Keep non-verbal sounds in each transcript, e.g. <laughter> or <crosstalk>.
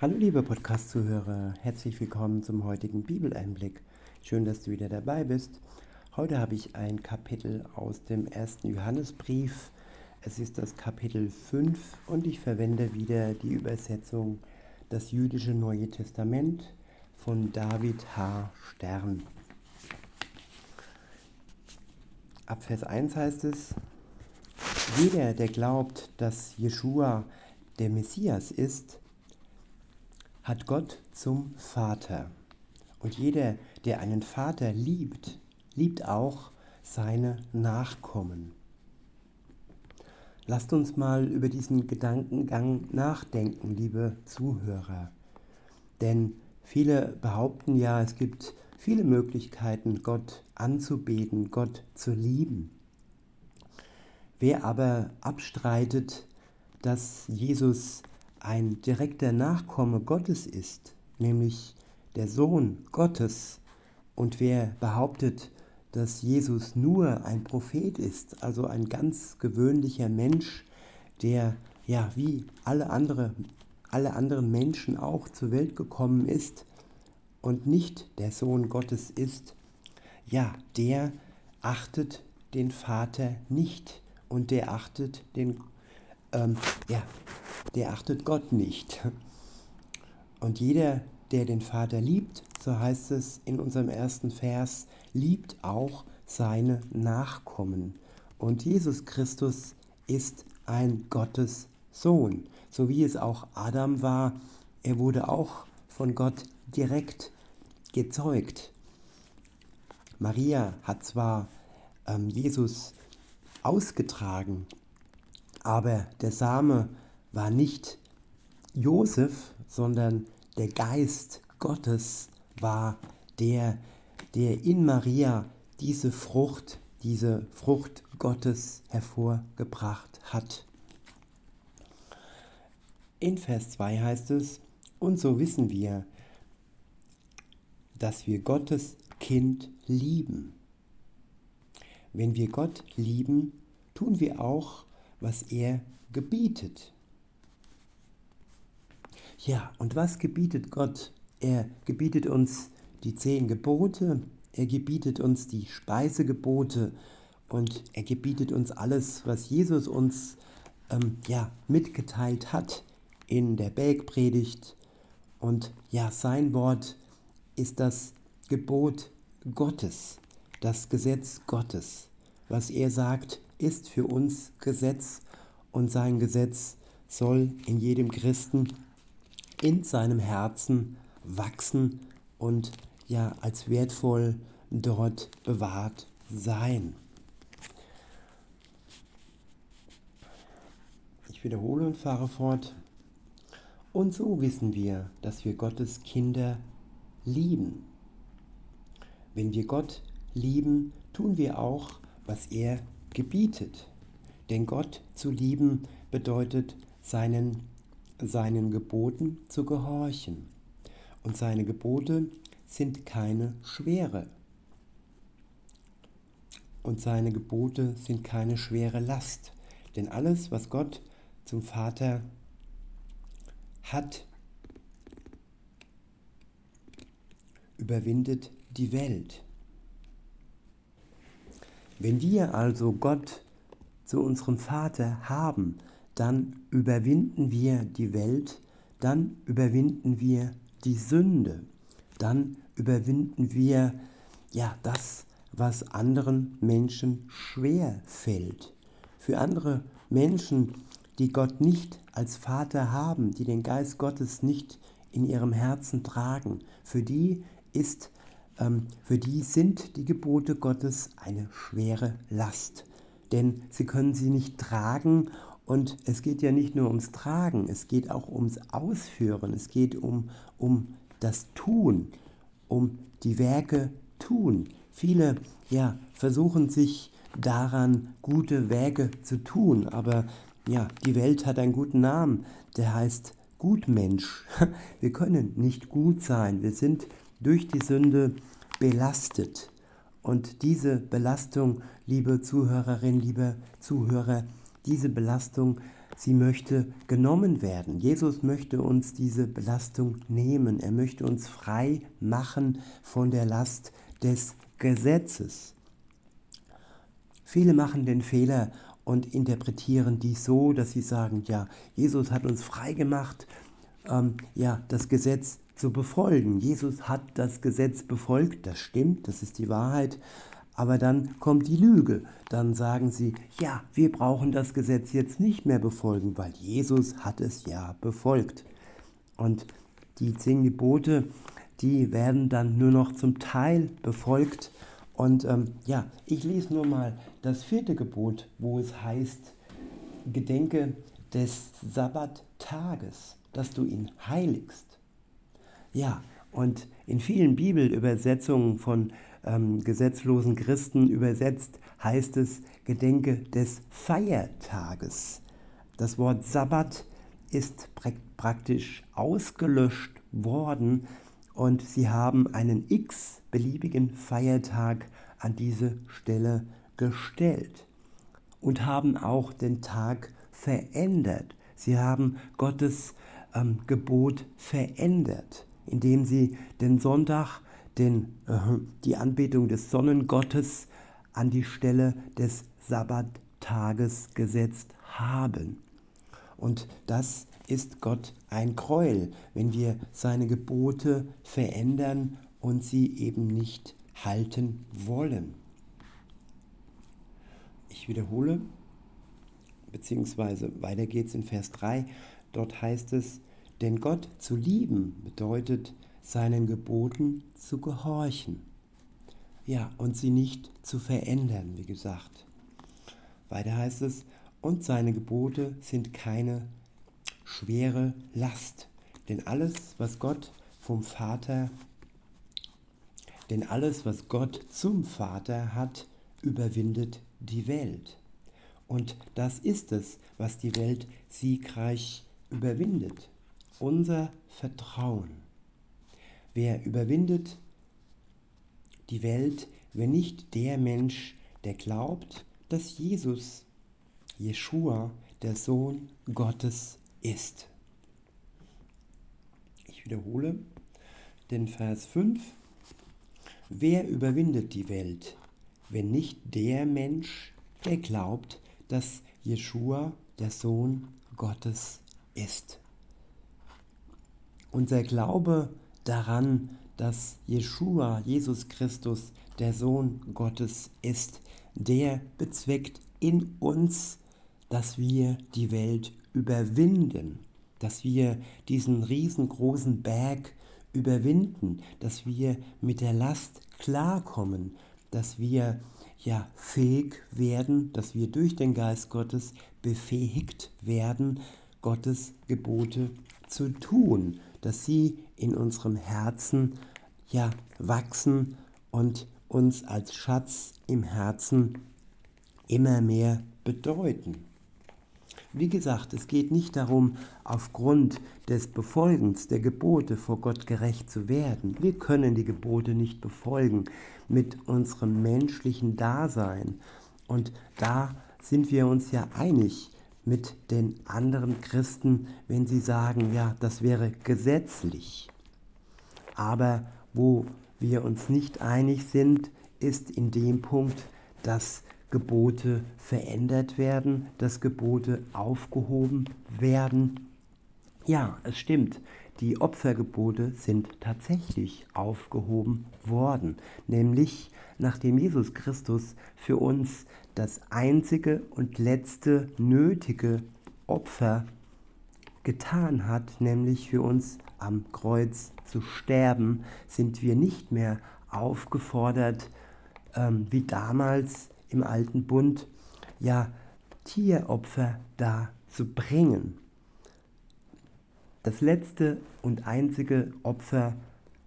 Hallo liebe Podcast-Zuhörer, herzlich willkommen zum heutigen Bibeleinblick. Schön, dass du wieder dabei bist. Heute habe ich ein Kapitel aus dem ersten Johannesbrief. Es ist das Kapitel 5 und ich verwende wieder die Übersetzung Das jüdische Neue Testament von David H. Stern. Ab Vers 1 heißt es, jeder, der glaubt, dass Jeshua der Messias ist, hat Gott zum Vater. Und jeder, der einen Vater liebt, liebt auch seine Nachkommen. Lasst uns mal über diesen Gedankengang nachdenken, liebe Zuhörer. Denn viele behaupten ja, es gibt viele Möglichkeiten, Gott anzubeten, Gott zu lieben. Wer aber abstreitet, dass Jesus ein direkter Nachkomme Gottes ist, nämlich der Sohn Gottes, und wer behauptet, dass Jesus nur ein Prophet ist, also ein ganz gewöhnlicher Mensch, der ja wie alle, andere, alle anderen Menschen auch zur Welt gekommen ist und nicht der Sohn Gottes ist, ja, der achtet den Vater nicht und der achtet den ähm, ja, der achtet Gott nicht. Und jeder, der den Vater liebt, so heißt es in unserem ersten Vers, liebt auch seine Nachkommen. Und Jesus Christus ist ein Gottes Sohn, so wie es auch Adam war. Er wurde auch von Gott direkt gezeugt. Maria hat zwar ähm, Jesus ausgetragen, aber der Same war nicht Josef, sondern der Geist Gottes war der, der in Maria diese Frucht, diese Frucht Gottes hervorgebracht hat. In Vers 2 heißt es, und so wissen wir, dass wir Gottes Kind lieben. Wenn wir Gott lieben, tun wir auch, was er gebietet. Ja, und was gebietet Gott? Er gebietet uns die zehn Gebote, er gebietet uns die Speisegebote und er gebietet uns alles, was Jesus uns ähm, ja, mitgeteilt hat in der Bergpredigt. Und ja, sein Wort ist das Gebot Gottes, das Gesetz Gottes. Was er sagt, ist für uns Gesetz und sein Gesetz soll in jedem Christen in seinem Herzen wachsen und ja als wertvoll dort bewahrt sein. Ich wiederhole und fahre fort. Und so wissen wir, dass wir Gottes Kinder lieben. Wenn wir Gott lieben, tun wir auch, was er gebietet. Denn Gott zu lieben bedeutet seinen, seinen Geboten zu gehorchen. Und seine Gebote sind keine schwere. Und seine Gebote sind keine schwere Last. Denn alles, was Gott zum Vater hat, überwindet die Welt. Wenn wir also Gott zu unserem Vater haben, dann überwinden wir die Welt, dann überwinden wir die Sünde, dann überwinden wir ja das, was anderen Menschen schwer fällt. Für andere Menschen, die Gott nicht als Vater haben, die den Geist Gottes nicht in ihrem Herzen tragen, für die ist für die sind die Gebote Gottes eine schwere Last denn sie können sie nicht tragen und es geht ja nicht nur ums Tragen, es geht auch ums Ausführen, es geht um, um das Tun, um die Werke tun. Viele ja, versuchen sich daran, gute Werke zu tun, aber ja, die Welt hat einen guten Namen, der heißt Gutmensch. <laughs> Wir können nicht gut sein, wir sind durch die Sünde belastet. Und diese Belastung, liebe Zuhörerin, liebe Zuhörer, diese Belastung sie möchte genommen werden. Jesus möchte uns diese Belastung nehmen. Er möchte uns frei machen von der Last des Gesetzes. Viele machen den Fehler und interpretieren dies so, dass sie sagen, ja, Jesus hat uns frei gemacht, ähm, ja, das Gesetz zu befolgen. Jesus hat das Gesetz befolgt, das stimmt, das ist die Wahrheit. Aber dann kommt die Lüge. Dann sagen sie, ja, wir brauchen das Gesetz jetzt nicht mehr befolgen, weil Jesus hat es ja befolgt. Und die zehn Gebote, die werden dann nur noch zum Teil befolgt. Und ähm, ja, ich lese nur mal das vierte Gebot, wo es heißt, Gedenke des Sabbattages, dass du ihn heiligst. Ja, und in vielen Bibelübersetzungen von ähm, gesetzlosen Christen übersetzt heißt es Gedenke des Feiertages. Das Wort Sabbat ist praktisch ausgelöscht worden und sie haben einen x-beliebigen Feiertag an diese Stelle gestellt und haben auch den Tag verändert. Sie haben Gottes ähm, Gebot verändert, indem sie den Sonntag, den, äh, die Anbetung des Sonnengottes an die Stelle des Sabbattages gesetzt haben. Und das ist Gott ein Gräuel, wenn wir seine Gebote verändern und sie eben nicht halten wollen. Ich wiederhole, beziehungsweise weiter geht's in Vers 3. Dort heißt es, denn Gott zu lieben bedeutet, seinen Geboten zu gehorchen. Ja, und sie nicht zu verändern, wie gesagt. Weiter heißt es, und seine Gebote sind keine schwere Last. Denn alles, was Gott vom Vater, denn alles, was Gott zum Vater hat, überwindet die Welt. Und das ist es, was die Welt siegreich überwindet. Unser Vertrauen. Wer überwindet die Welt, wenn nicht der Mensch, der glaubt, dass Jesus, Jeshua, der Sohn Gottes ist. Ich wiederhole den Vers 5. Wer überwindet die Welt, wenn nicht der Mensch, der glaubt, dass Jeshua der Sohn Gottes ist? Unser Glaube daran, dass Jeshua, Jesus Christus, der Sohn Gottes ist, der bezweckt in uns, dass wir die Welt überwinden, dass wir diesen riesengroßen Berg überwinden, dass wir mit der Last klarkommen, dass wir ja fähig werden, dass wir durch den Geist Gottes befähigt werden, Gottes Gebote zu tun, dass sie in unserem Herzen ja wachsen und uns als Schatz im Herzen immer mehr bedeuten. Wie gesagt, es geht nicht darum, aufgrund des Befolgens der Gebote vor Gott gerecht zu werden. Wir können die Gebote nicht befolgen mit unserem menschlichen Dasein. Und da sind wir uns ja einig mit den anderen Christen, wenn sie sagen, ja, das wäre gesetzlich. Aber wo wir uns nicht einig sind, ist in dem Punkt, dass Gebote verändert werden, dass Gebote aufgehoben werden. Ja, es stimmt, die Opfergebote sind tatsächlich aufgehoben worden, nämlich nachdem Jesus Christus für uns das einzige und letzte nötige Opfer getan hat, nämlich für uns am Kreuz zu sterben, sind wir nicht mehr aufgefordert, ähm, wie damals im alten Bund ja Tieropfer da zu bringen. Das letzte und einzige Opfer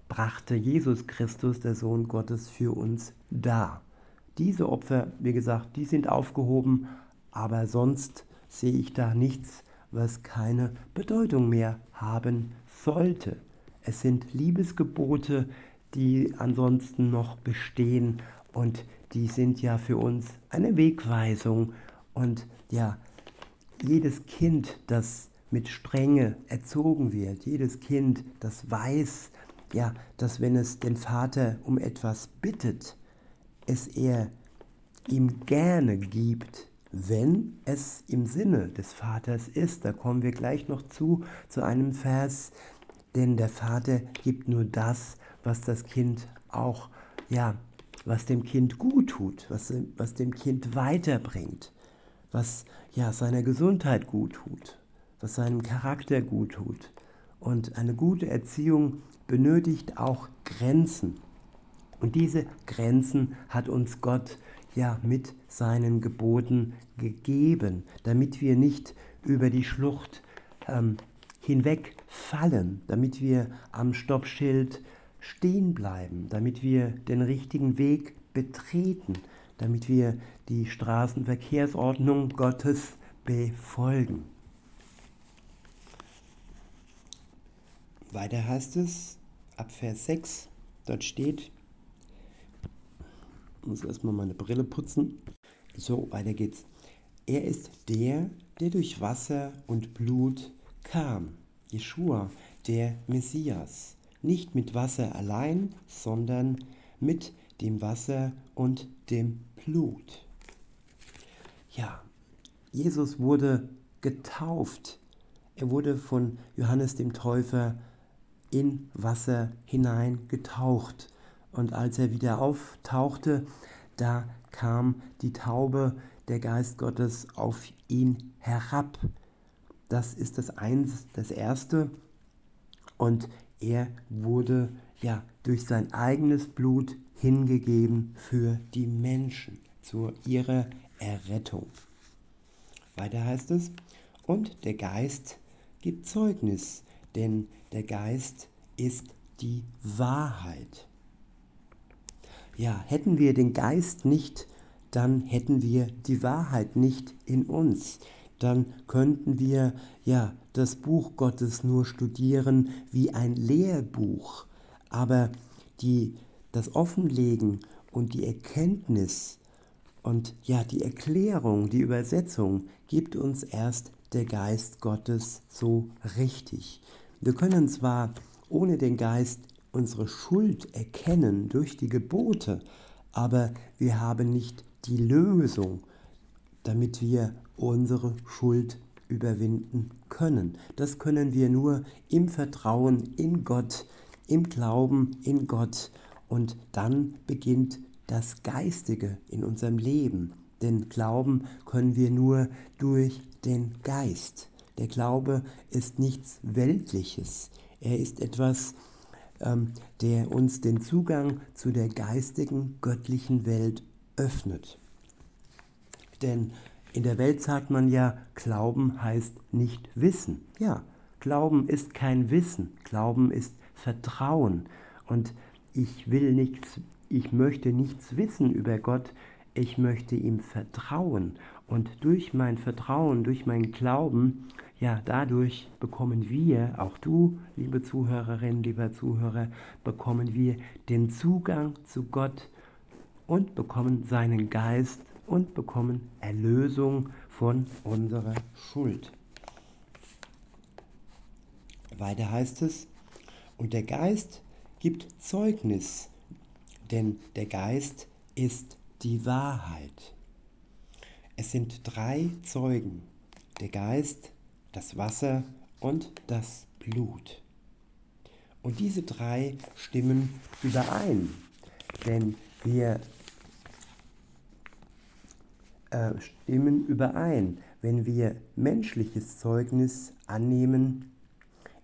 brachte Jesus Christus, der Sohn Gottes, für uns dar. Diese Opfer, wie gesagt, die sind aufgehoben, aber sonst sehe ich da nichts, was keine Bedeutung mehr haben sollte. Es sind Liebesgebote, die ansonsten noch bestehen und die sind ja für uns eine Wegweisung. Und ja, jedes Kind, das mit Strenge erzogen wird, jedes Kind, das weiß, ja, dass wenn es den Vater um etwas bittet, es er ihm gerne gibt, wenn es im Sinne des Vaters ist. Da kommen wir gleich noch zu, zu einem Vers, denn der Vater gibt nur das, was das Kind auch, ja, was dem Kind gut tut, was, was dem Kind weiterbringt, was ja seiner Gesundheit gut tut, was seinem Charakter gut tut. Und eine gute Erziehung benötigt auch Grenzen. Und diese Grenzen hat uns Gott ja mit seinen Geboten gegeben, damit wir nicht über die Schlucht ähm, hinweg fallen, damit wir am Stoppschild stehen bleiben, damit wir den richtigen Weg betreten, damit wir die Straßenverkehrsordnung Gottes befolgen. Weiter heißt es, ab Vers 6, dort steht, ich muss erstmal meine Brille putzen. So, weiter geht's. Er ist der, der durch Wasser und Blut kam. Jeschua, der Messias. Nicht mit Wasser allein, sondern mit dem Wasser und dem Blut. Ja, Jesus wurde getauft. Er wurde von Johannes dem Täufer in Wasser hinein getaucht. Und als er wieder auftauchte, da kam die Taube, der Geist Gottes, auf ihn herab. Das ist das, eins, das Erste. Und er wurde ja durch sein eigenes Blut hingegeben für die Menschen, zu ihrer Errettung. Weiter heißt es, und der Geist gibt Zeugnis, denn der Geist ist die Wahrheit. Ja, hätten wir den Geist nicht, dann hätten wir die Wahrheit nicht in uns. Dann könnten wir ja das Buch Gottes nur studieren wie ein Lehrbuch. Aber die, das Offenlegen und die Erkenntnis und ja die Erklärung, die Übersetzung gibt uns erst der Geist Gottes so richtig. Wir können zwar ohne den Geist unsere Schuld erkennen durch die Gebote, aber wir haben nicht die Lösung, damit wir unsere Schuld überwinden können. Das können wir nur im Vertrauen in Gott, im Glauben in Gott und dann beginnt das Geistige in unserem Leben. Denn Glauben können wir nur durch den Geist. Der Glaube ist nichts Weltliches. Er ist etwas, ähm, der uns den Zugang zu der geistigen, göttlichen Welt öffnet. Denn in der Welt sagt man ja, Glauben heißt nicht Wissen. Ja, Glauben ist kein Wissen, Glauben ist Vertrauen. Und ich will nichts, ich möchte nichts wissen über Gott, ich möchte ihm vertrauen. Und durch mein Vertrauen, durch mein Glauben ja, dadurch bekommen wir, auch du, liebe Zuhörerin, lieber Zuhörer, bekommen wir den Zugang zu Gott und bekommen seinen Geist und bekommen Erlösung von unserer Schuld. Weiter heißt es, und der Geist gibt Zeugnis, denn der Geist ist die Wahrheit. Es sind drei Zeugen, der Geist, das Wasser und das Blut. Und diese drei stimmen überein, denn wir äh, stimmen überein. Wenn wir menschliches Zeugnis annehmen,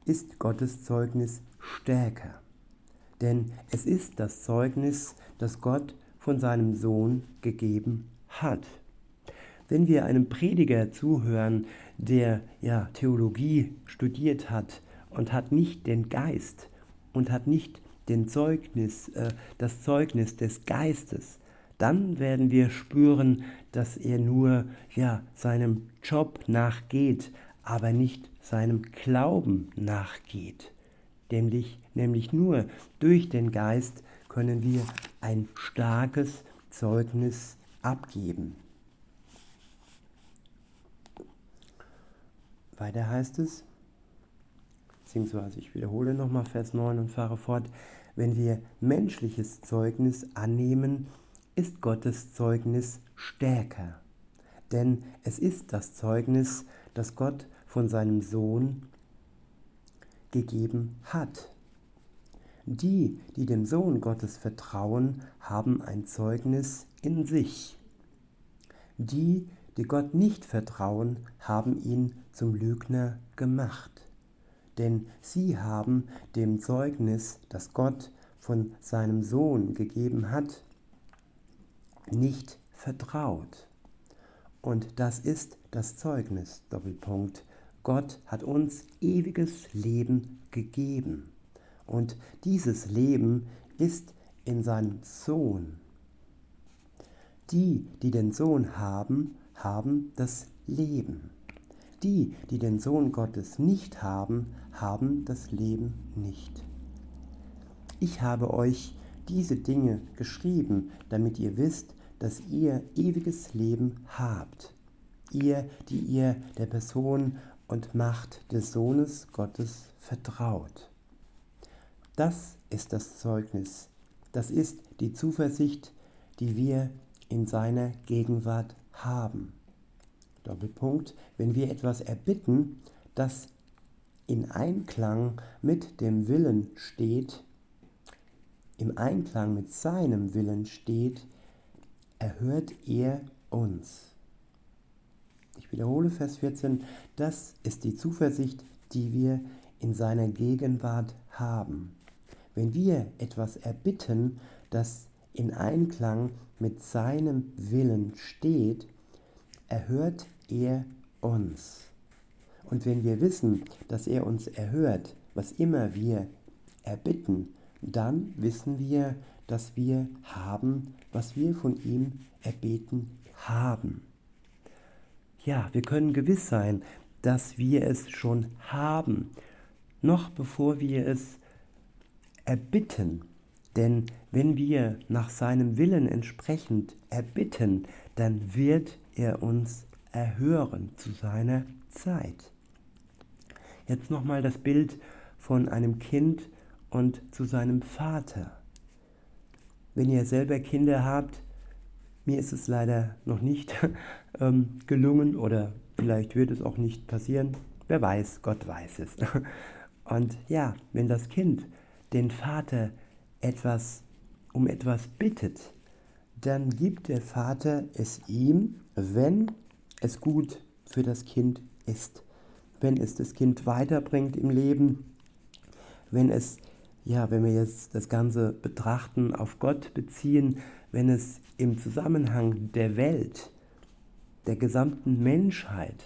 ist Gottes Zeugnis stärker. Denn es ist das Zeugnis, das Gott von seinem Sohn gegeben hat. Wenn wir einem Prediger zuhören, der ja Theologie studiert hat und hat nicht den Geist und hat nicht den Zeugnis, äh, das Zeugnis des Geistes, dann werden wir spüren, dass er nur ja seinem Job nachgeht, aber nicht seinem Glauben nachgeht. Nämlich, nämlich nur durch den Geist können wir ein starkes Zeugnis abgeben. Weiter heißt es, beziehungsweise ich wiederhole nochmal Vers 9 und fahre fort, wenn wir menschliches Zeugnis annehmen, ist Gottes Zeugnis stärker. Denn es ist das Zeugnis, das Gott von seinem Sohn gegeben hat. Die, die dem Sohn Gottes vertrauen, haben ein Zeugnis in sich. Die, die Gott nicht vertrauen, haben ihn zum Lügner gemacht. Denn sie haben dem Zeugnis, das Gott von seinem Sohn gegeben hat, nicht vertraut. Und das ist das Zeugnis, Doppelpunkt. Gott hat uns ewiges Leben gegeben. Und dieses Leben ist in seinem Sohn. Die, die den Sohn haben, haben das Leben. Die, die den Sohn Gottes nicht haben, haben das Leben nicht. Ich habe euch diese Dinge geschrieben, damit ihr wisst, dass ihr ewiges Leben habt. Ihr, die ihr der Person und Macht des Sohnes Gottes vertraut. Das ist das Zeugnis, das ist die Zuversicht, die wir in seiner Gegenwart haben. Doppelpunkt, wenn wir etwas erbitten, das in Einklang mit dem Willen steht, im Einklang mit seinem Willen steht, erhört er uns. Ich wiederhole Vers 14, das ist die Zuversicht, die wir in seiner Gegenwart haben. Wenn wir etwas erbitten, das in Einklang mit seinem Willen steht, erhört er uns. Und wenn wir wissen, dass er uns erhört, was immer wir erbitten, dann wissen wir, dass wir haben, was wir von ihm erbeten haben. Ja, wir können gewiss sein, dass wir es schon haben, noch bevor wir es erbitten. Denn wenn wir nach seinem Willen entsprechend erbitten, dann wird er uns erhören zu seiner Zeit. Jetzt nochmal das Bild von einem Kind und zu seinem Vater. Wenn ihr selber Kinder habt, mir ist es leider noch nicht <laughs> ähm, gelungen oder vielleicht wird es auch nicht passieren. Wer weiß, Gott weiß es. <laughs> Und ja, wenn das Kind den Vater etwas um etwas bittet, dann gibt der Vater es ihm, wenn es gut für das Kind ist, wenn es das Kind weiterbringt im Leben, wenn es, ja, wenn wir jetzt das Ganze betrachten, auf Gott beziehen, wenn es im Zusammenhang der Welt, der gesamten Menschheit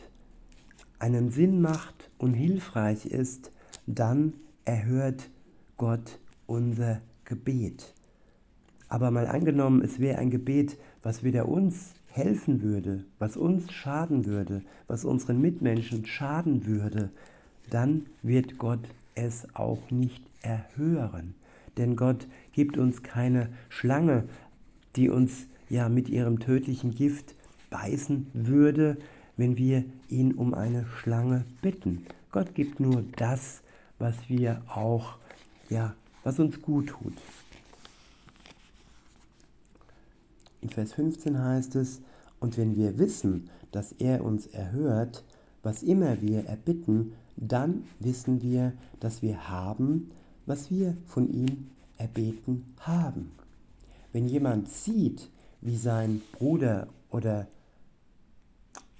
einen Sinn macht und hilfreich ist, dann erhört Gott unser. Aber mal angenommen, es wäre ein Gebet, was weder uns helfen würde, was uns schaden würde, was unseren Mitmenschen schaden würde, dann wird Gott es auch nicht erhören. Denn Gott gibt uns keine Schlange, die uns ja mit ihrem tödlichen Gift beißen würde, wenn wir ihn um eine Schlange bitten. Gott gibt nur das, was wir auch, ja, was uns gut tut. In Vers 15 heißt es, und wenn wir wissen, dass er uns erhört, was immer wir erbitten, dann wissen wir, dass wir haben, was wir von ihm erbeten haben. Wenn jemand sieht, wie sein Bruder oder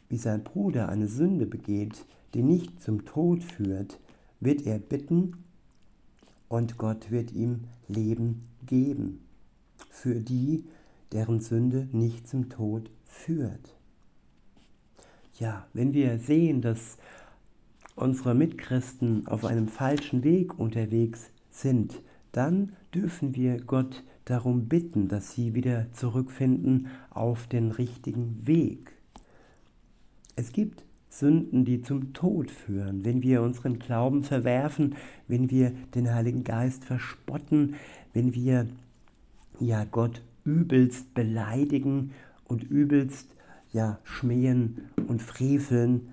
wie sein Bruder eine Sünde begeht, die nicht zum Tod führt, wird er bitten und Gott wird ihm Leben geben. Für die, deren Sünde nicht zum Tod führt. Ja, wenn wir sehen, dass unsere Mitchristen auf einem falschen Weg unterwegs sind, dann dürfen wir Gott darum bitten, dass sie wieder zurückfinden auf den richtigen Weg. Es gibt Sünden, die zum Tod führen, wenn wir unseren Glauben verwerfen, wenn wir den Heiligen Geist verspotten, wenn wir ja Gott übelst beleidigen und übelst ja schmähen und freveln,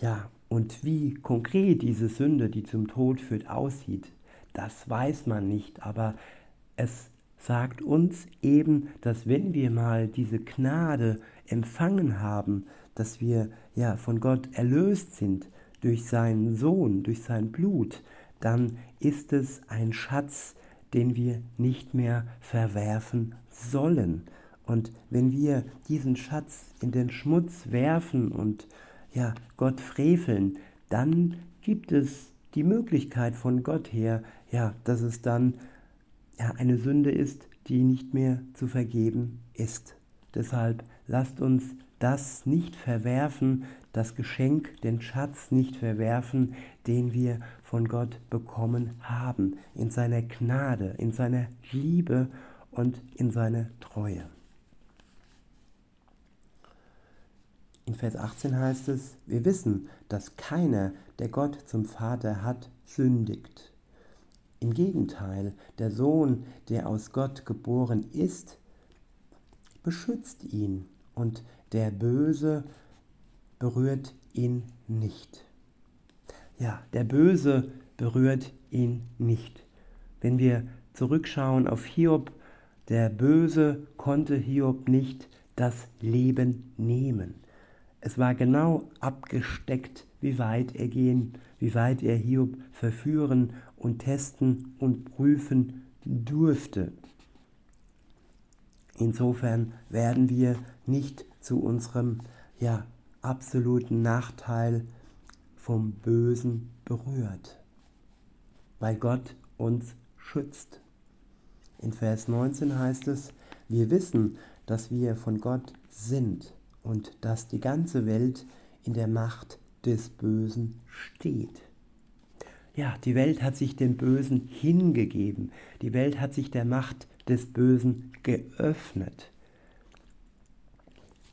ja Und wie konkret diese Sünde, die zum Tod führt, aussieht, das weiß man nicht, aber es sagt uns eben, dass wenn wir mal diese Gnade empfangen haben, dass wir ja von Gott erlöst sind durch seinen Sohn, durch sein Blut, dann ist es ein Schatz, den wir nicht mehr verwerfen sollen. Und wenn wir diesen Schatz in den Schmutz werfen und ja, Gott freveln, dann gibt es die Möglichkeit von Gott her, ja, dass es dann ja, eine Sünde ist, die nicht mehr zu vergeben ist. Deshalb lasst uns das nicht verwerfen, das Geschenk, den Schatz nicht verwerfen, den wir von Gott bekommen haben, in seiner Gnade, in seiner Liebe und in seiner Treue. In Vers 18 heißt es, wir wissen, dass keiner, der Gott zum Vater hat, sündigt. Im Gegenteil, der Sohn, der aus Gott geboren ist, beschützt ihn und der Böse berührt ihn nicht. Ja, der Böse berührt ihn nicht. Wenn wir zurückschauen auf Hiob, der Böse konnte Hiob nicht das Leben nehmen. Es war genau abgesteckt, wie weit er gehen, wie weit er Hiob verführen und testen und prüfen durfte. Insofern werden wir nicht zu unserem ja, absoluten Nachteil vom Bösen berührt, weil Gott uns schützt. In Vers 19 heißt es, wir wissen, dass wir von Gott sind und dass die ganze Welt in der Macht des Bösen steht. Ja, die Welt hat sich dem Bösen hingegeben. Die Welt hat sich der Macht des Bösen geöffnet.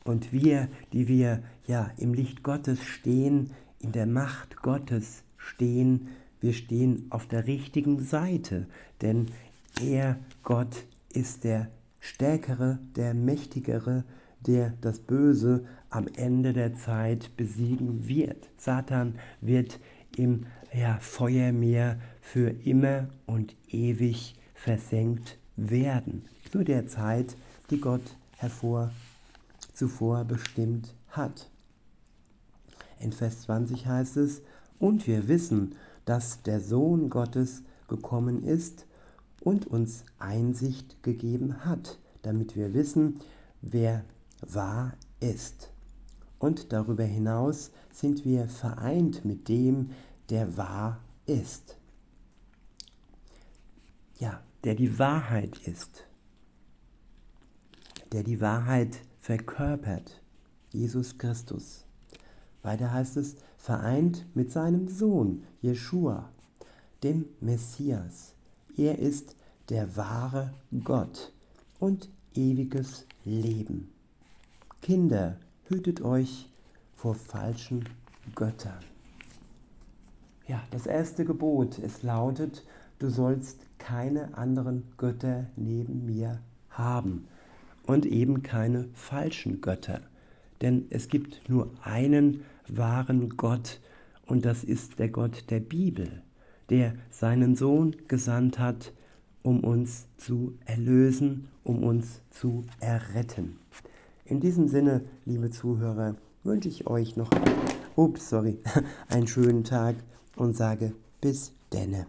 Und wir, die wir ja im Licht Gottes stehen, in der Macht Gottes stehen, wir stehen auf der richtigen Seite, denn er, Gott, ist der Stärkere, der Mächtigere, der das Böse am Ende der Zeit besiegen wird. Satan wird im ja, Feuermeer für immer und ewig versenkt werden, zu der Zeit, die Gott hervor zuvor bestimmt hat. In Vers 20 heißt es, und wir wissen, dass der Sohn Gottes gekommen ist und uns Einsicht gegeben hat, damit wir wissen, wer wahr ist. Und darüber hinaus sind wir vereint mit dem, der wahr ist. Ja, der die Wahrheit ist, der die Wahrheit verkörpert, Jesus Christus. Weiter heißt es, vereint mit seinem Sohn Jeshua, dem Messias. Er ist der wahre Gott und ewiges Leben. Kinder, hütet euch vor falschen Göttern. Ja, das erste Gebot, es lautet, du sollst keine anderen Götter neben mir haben und eben keine falschen Götter. Denn es gibt nur einen wahren Gott und das ist der Gott der Bibel, der seinen Sohn gesandt hat, um uns zu erlösen, um uns zu erretten. In diesem Sinne, liebe Zuhörer, wünsche ich euch noch ups, sorry, <laughs> einen schönen Tag und sage bis denne.